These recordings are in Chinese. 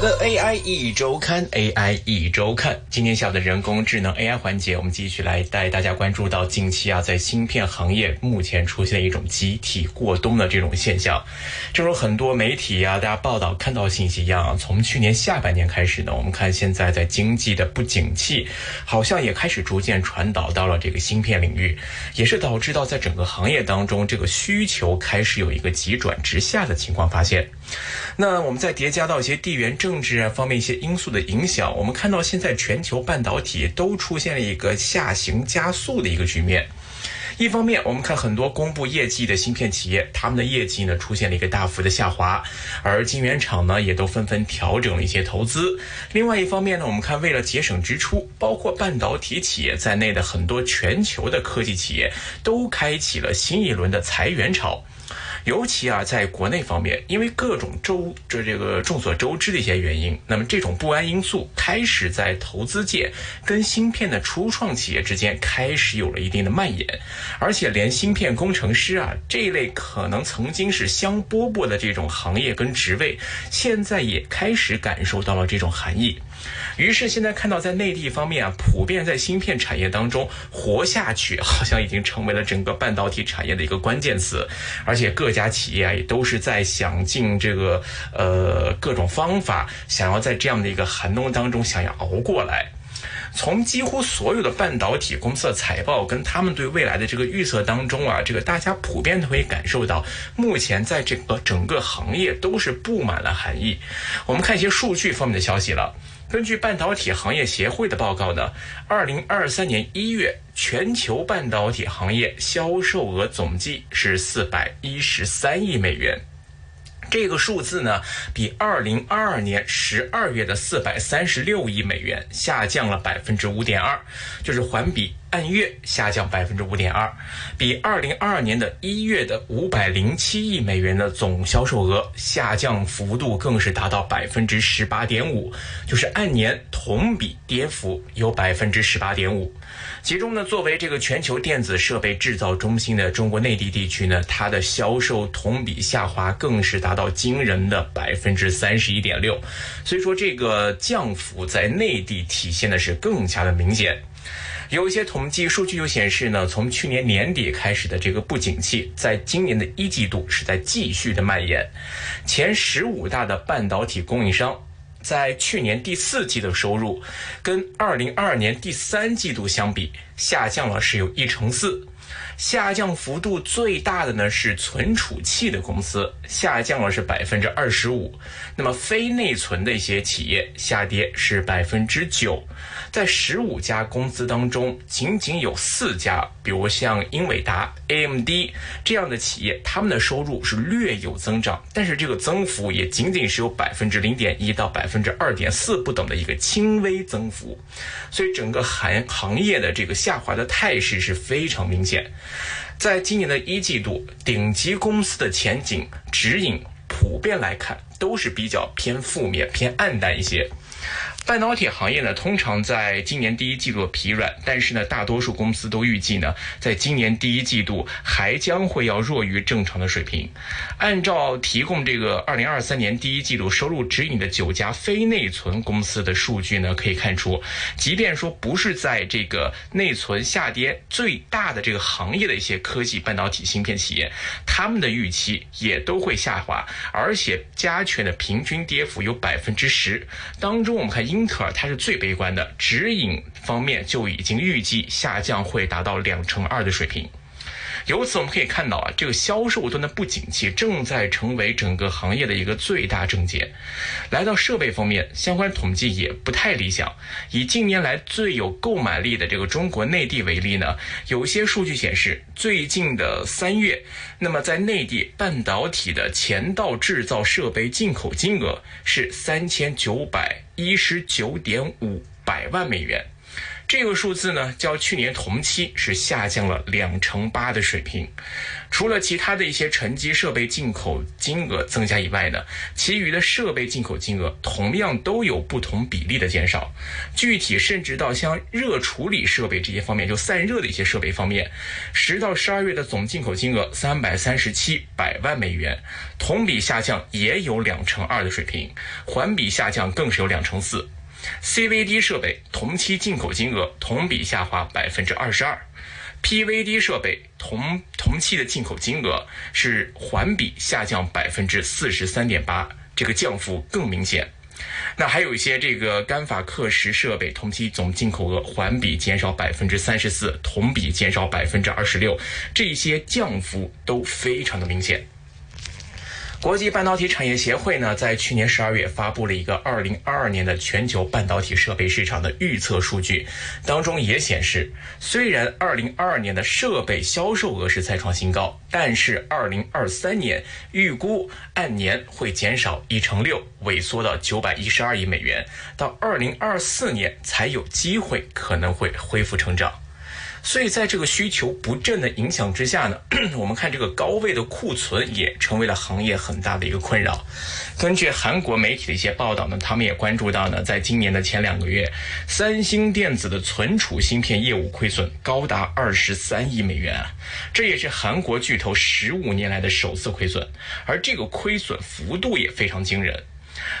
好的，AI 一周刊，AI 一周刊，今天下午的人工智能 AI 环节，我们继续来带大家关注到近期啊，在芯片行业目前出现一种集体过冬的这种现象。正如很多媒体啊，大家报道看到信息一样，从去年下半年开始呢，我们看现在在经济的不景气，好像也开始逐渐传导到了这个芯片领域，也是导致到在整个行业当中，这个需求开始有一个急转直下的情况发现。那我们再叠加到一些地缘政政治啊方面一些因素的影响，我们看到现在全球半导体都出现了一个下行加速的一个局面。一方面，我们看很多公布业绩的芯片企业，他们的业绩呢出现了一个大幅的下滑，而晶圆厂呢也都纷纷调整了一些投资。另外一方面呢，我们看为了节省支出，包括半导体企业在内的很多全球的科技企业都开启了新一轮的裁员潮。尤其啊，在国内方面，因为各种周这这个众所周知的一些原因，那么这种不安因素开始在投资界跟芯片的初创企业之间开始有了一定的蔓延，而且连芯片工程师啊这一类可能曾经是香饽饽的这种行业跟职位，现在也开始感受到了这种寒意。于是现在看到，在内地方面啊，普遍在芯片产业当中活下去，好像已经成为了整个半导体产业的一个关键词。而且各家企业啊，也都是在想尽这个呃各种方法，想要在这样的一个寒冬当中想要熬过来。从几乎所有的半导体公司的财报跟他们对未来的这个预测当中啊，这个大家普遍都会感受到，目前在这个整个行业都是布满了寒意。我们看一些数据方面的消息了。根据半导体行业协会的报告呢，二零二三年一月全球半导体行业销售额总计是四百一十三亿美元。这个数字呢，比二零二二年十二月的四百三十六亿美元下降了百分之五点二，就是环比按月下降百分之五点二，比二零二二年的一月的五百零七亿美元的总销售额下降幅度更是达到百分之十八点五，就是按年同比跌幅有百分之十八点五。其中呢，作为这个全球电子设备制造中心的中国内地地区呢，它的销售同比下滑更是达到惊人的百分之三十一点六，所以说这个降幅在内地体现的是更加的明显。有一些统计数据就显示呢，从去年年底开始的这个不景气，在今年的一季度是在继续的蔓延。前十五大的半导体供应商。在去年第四季的收入，跟二零二二年第三季度相比，下降了是有一成四。下降幅度最大的呢是存储器的公司，下降了是百分之二十五。那么非内存的一些企业下跌是百分之九。在十五家公司当中，仅仅有四家，比如像英伟达、AMD 这样的企业，他们的收入是略有增长，但是这个增幅也仅仅是有百分之零点一到百分之二点四不等的一个轻微增幅。所以整个行行业的这个下滑的态势是非常明显。在今年的一季度，顶级公司的前景指引普遍来看都是比较偏负面、偏暗淡一些。半导体行业呢，通常在今年第一季度疲软，但是呢，大多数公司都预计呢，在今年第一季度还将会要弱于正常的水平。按照提供这个二零二三年第一季度收入指引的九家非内存公司的数据呢，可以看出，即便说不是在这个内存下跌最大的这个行业的一些科技半导体芯片企业，他们的预期也都会下滑，而且加权的平均跌幅有百分之十。当中我们看英。英特尔它是最悲观的，指引方面就已经预计下降会达到两成二的水平。由此我们可以看到啊，这个销售端的不景气正在成为整个行业的一个最大症结。来到设备方面，相关统计也不太理想。以近年来最有购买力的这个中国内地为例呢，有些数据显示，最近的三月，那么在内地半导体的前道制造设备进口金额是三千九百一十九点五百万美元。这个数字呢，较去年同期是下降了两成八的水平。除了其他的一些沉积设备进口金额增加以外呢，其余的设备进口金额同样都有不同比例的减少。具体甚至到像热处理设备这些方面，就散热的一些设备方面，十到十二月的总进口金额三百三十七百万美元，同比下降也有两成二的水平，环比下降更是有两成四。CVD 设备同期进口金额同比下滑百分之二十二。PVD 设备同同期的进口金额是环比下降百分之四十三点八，这个降幅更明显。那还有一些这个干法刻蚀设备同期总进口额环比减少百分之三十四，同比减少百分之二十六，这些降幅都非常的明显。国际半导体产业协会呢，在去年十二月发布了一个二零二二年的全球半导体设备市场的预测数据，当中也显示，虽然二零二二年的设备销售额是再创新高，但是二零二三年预估按年会减少一成六，萎缩到九百一十二亿美元，到二零二四年才有机会可能会恢复成长。所以，在这个需求不振的影响之下呢，我们看这个高位的库存也成为了行业很大的一个困扰。根据韩国媒体的一些报道呢，他们也关注到呢，在今年的前两个月，三星电子的存储芯片业务亏损高达二十三亿美元啊，这也是韩国巨头十五年来的首次亏损，而这个亏损幅度也非常惊人。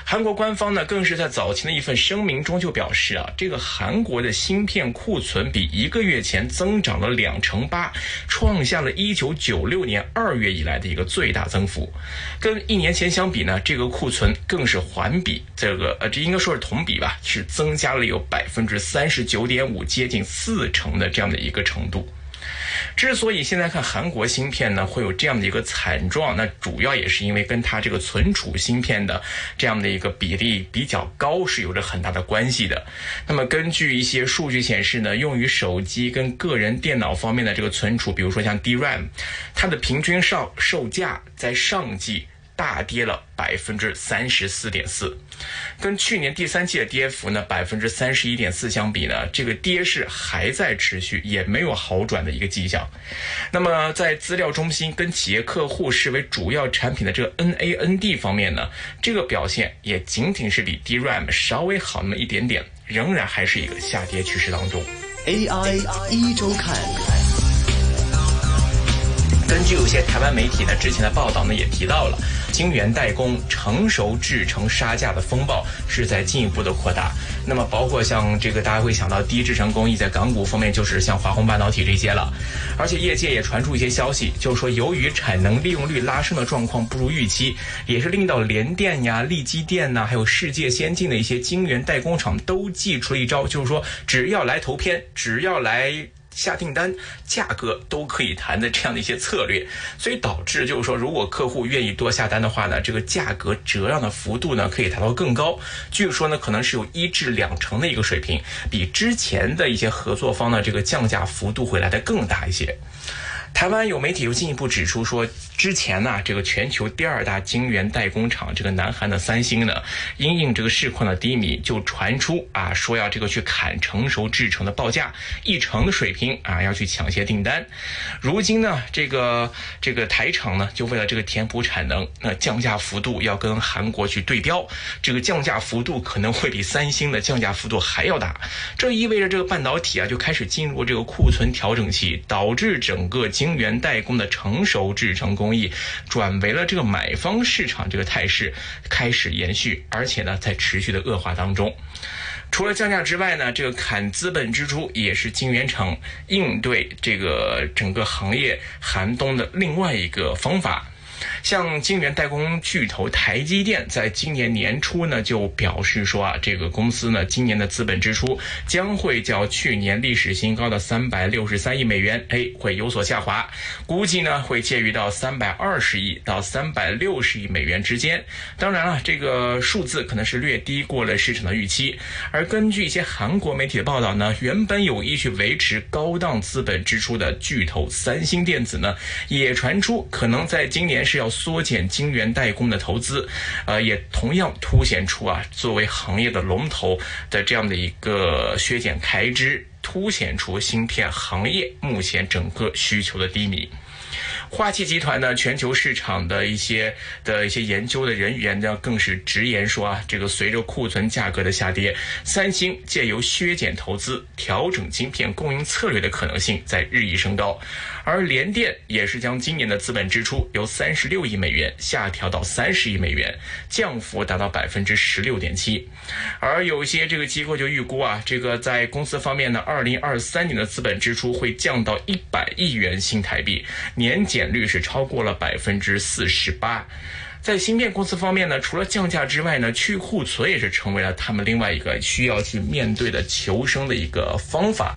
韩国官方呢，更是在早前的一份声明中就表示啊，这个韩国的芯片库存比一个月前增长了两成八，创下了一九九六年二月以来的一个最大增幅。跟一年前相比呢，这个库存更是环比，这个呃，这应该说是同比吧，是增加了有百分之三十九点五，接近四成的这样的一个程度。之所以现在看韩国芯片呢会有这样的一个惨状，那主要也是因为跟它这个存储芯片的这样的一个比例比较高是有着很大的关系的。那么根据一些数据显示呢，用于手机跟个人电脑方面的这个存储，比如说像 DRAM，它的平均上售价在上季。大跌了百分之三十四点四，跟去年第三季的跌幅呢百分之三十一点四相比呢，这个跌势还在持续，也没有好转的一个迹象。那么在资料中心跟企业客户视为主要产品的这个 NAND 方面呢，这个表现也仅仅是比 DRAM 稍微好那么一点点，仍然还是一个下跌趋势当中。AI 一周看。根据有些台湾媒体呢之前的报道呢，也提到了晶圆代工成熟制成杀价的风暴是在进一步的扩大。那么包括像这个大家会想到低制程工艺在港股方面就是像华虹半导体这些了。而且业界也传出一些消息，就是说由于产能利用率拉升的状况不如预期，也是令到联电呀、力积电呐，还有世界先进的一些晶圆代工厂都祭出了一招，就是说只要来投片，只要来。下订单，价格都可以谈的这样的一些策略，所以导致就是说，如果客户愿意多下单的话呢，这个价格折让的幅度呢可以达到更高。据说呢，可能是有一至两成的一个水平，比之前的一些合作方的这个降价幅度会来的更大一些。台湾有媒体又进一步指出说，之前呢，这个全球第二大晶圆代工厂这个南韩的三星呢，因应这个市况的低迷，就传出啊，说要这个去砍成熟制程的报价，一成的水平啊，要去抢些订单。如今呢，这个这个台厂呢，就为了这个填补产能，那降价幅度要跟韩国去对标，这个降价幅度可能会比三星的降价幅度还要大。这意味着这个半导体啊，就开始进入这个库存调整期，导致整个。晶圆代工的成熟制成工艺转为了这个买方市场，这个态势开始延续，而且呢在持续的恶化当中。除了降价之外呢，这个砍资本支出也是晶圆厂应对这个整个行业寒冬的另外一个方法。像晶圆代工巨头台积电，在今年年初呢，就表示说啊，这个公司呢，今年的资本支出将会较去年历史新高的三百六十三亿美元，哎，会有所下滑，估计呢，会介于到三百二十亿到三百六十亿美元之间。当然了，这个数字可能是略低过了市场的预期。而根据一些韩国媒体的报道呢，原本有意去维持高档资本支出的巨头三星电子呢，也传出可能在今年。是要缩减晶圆代工的投资，呃，也同样凸显出啊，作为行业的龙头的这样的一个削减开支凸显出芯片行业目前整个需求的低迷。花旗集团呢，全球市场的一些的一些研究的人员呢，更是直言说啊，这个随着库存价格的下跌，三星借由削减投资、调整晶片供应策略的可能性在日益升高。而联电也是将今年的资本支出由三十六亿美元下调到三十亿美元，降幅达到百分之十六点七。而有些这个机构就预估啊，这个在公司方面呢，二零二三年的资本支出会降到一百亿元新台币，年减率是超过了百分之四十八。在芯片公司方面呢，除了降价之外呢，去库存也是成为了他们另外一个需要去面对的求生的一个方法。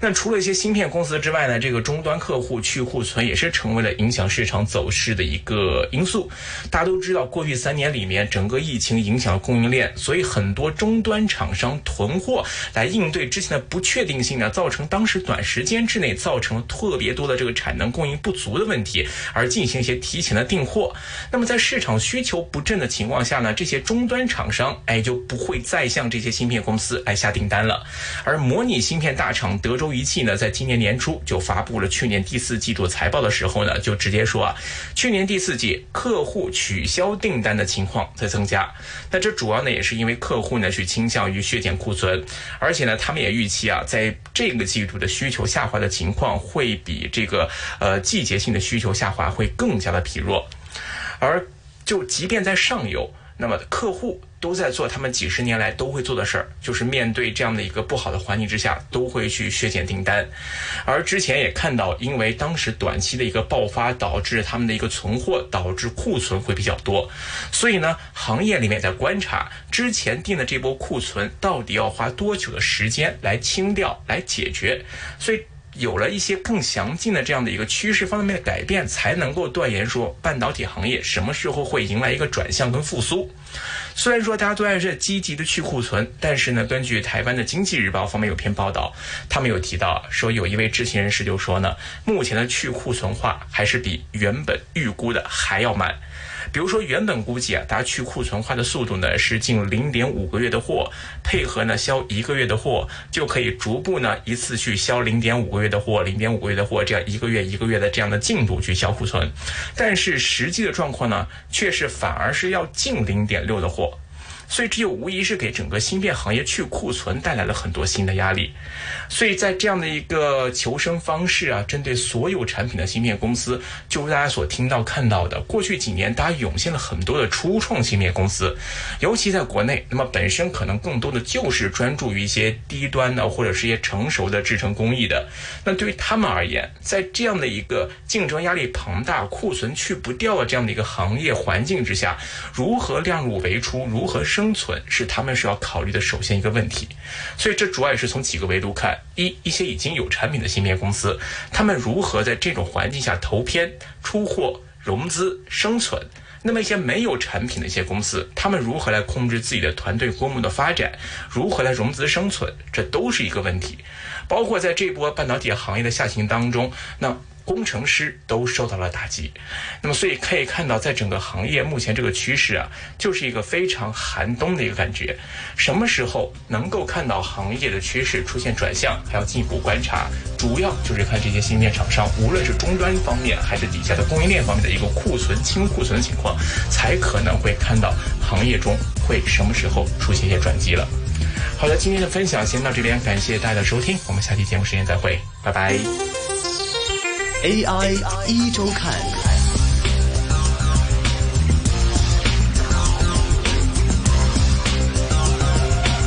那除了一些芯片公司之外呢，这个终端客户去库存也是成为了影响市场走势的一个因素。大家都知道，过去三年里面，整个疫情影响了供应链，所以很多终端厂商囤货来应对之前的不确定性呢，造成当时短时间之内造成了特别多的这个产能供应不足的问题，而进行一些提前的订货。那么在市市场需求不振的情况下呢，这些终端厂商哎就不会再向这些芯片公司来下订单了。而模拟芯片大厂德州仪器呢，在今年年初就发布了去年第四季度财报的时候呢，就直接说啊，去年第四季客户取消订单的情况在增加。那这主要呢也是因为客户呢去倾向于削减库存，而且呢他们也预期啊，在这个季度的需求下滑的情况会比这个呃季节性的需求下滑会更加的疲弱，而。就即便在上游，那么客户都在做他们几十年来都会做的事儿，就是面对这样的一个不好的环境之下，都会去削减订单。而之前也看到，因为当时短期的一个爆发，导致他们的一个存货导致库存会比较多，所以呢，行业里面在观察之前定的这波库存到底要花多久的时间来清掉、来解决，所以。有了一些更详尽的这样的一个趋势方面的改变，才能够断言说半导体行业什么时候会迎来一个转向跟复苏。虽然说大家都在这积极的去库存，但是呢，根据台湾的经济日报方面有篇报道，他们有提到说，有一位知情人士就说呢，目前的去库存化还是比原本预估的还要慢。比如说，原本估计啊，大家去库存化的速度呢是进零点五个月的货，配合呢销一个月的货，就可以逐步呢一次去销零点五个月的货，零点五个月的货，这样一个月一个月的这样的进度去销库存。但是实际的状况呢，却是反而是要进零点六的货。所以，这就无疑是给整个芯片行业去库存带来了很多新的压力。所以在这样的一个求生方式啊，针对所有产品的芯片公司，就如大家所听到看到的，过去几年大家涌现了很多的初创芯片公司，尤其在国内，那么本身可能更多的就是专注于一些低端的或者是一些成熟的制程工艺的。那对于他们而言，在这样的一个竞争压力庞大、库存去不掉的这样的一个行业环境之下，如何量入为出，如何生存是他们需要考虑的首先一个问题，所以这主要也是从几个维度看：一，一些已经有产品的芯片公司，他们如何在这种环境下投片、出货、融资、生存；那么一些没有产品的一些公司，他们如何来控制自己的团队规模的发展，如何来融资生存，这都是一个问题。包括在这波半导体行业的下行当中，那。工程师都受到了打击，那么所以可以看到，在整个行业目前这个趋势啊，就是一个非常寒冬的一个感觉。什么时候能够看到行业的趋势出现转向，还要进一步观察，主要就是看这些芯片厂商，无论是终端方面还是底下的供应链方面的一个库存清库存的情况，才可能会看到行业中会什么时候出现一些转机了。好的，今天的分享先到这边，感谢大家的收听，我们下期节目时间再会，拜拜。AI 一周看。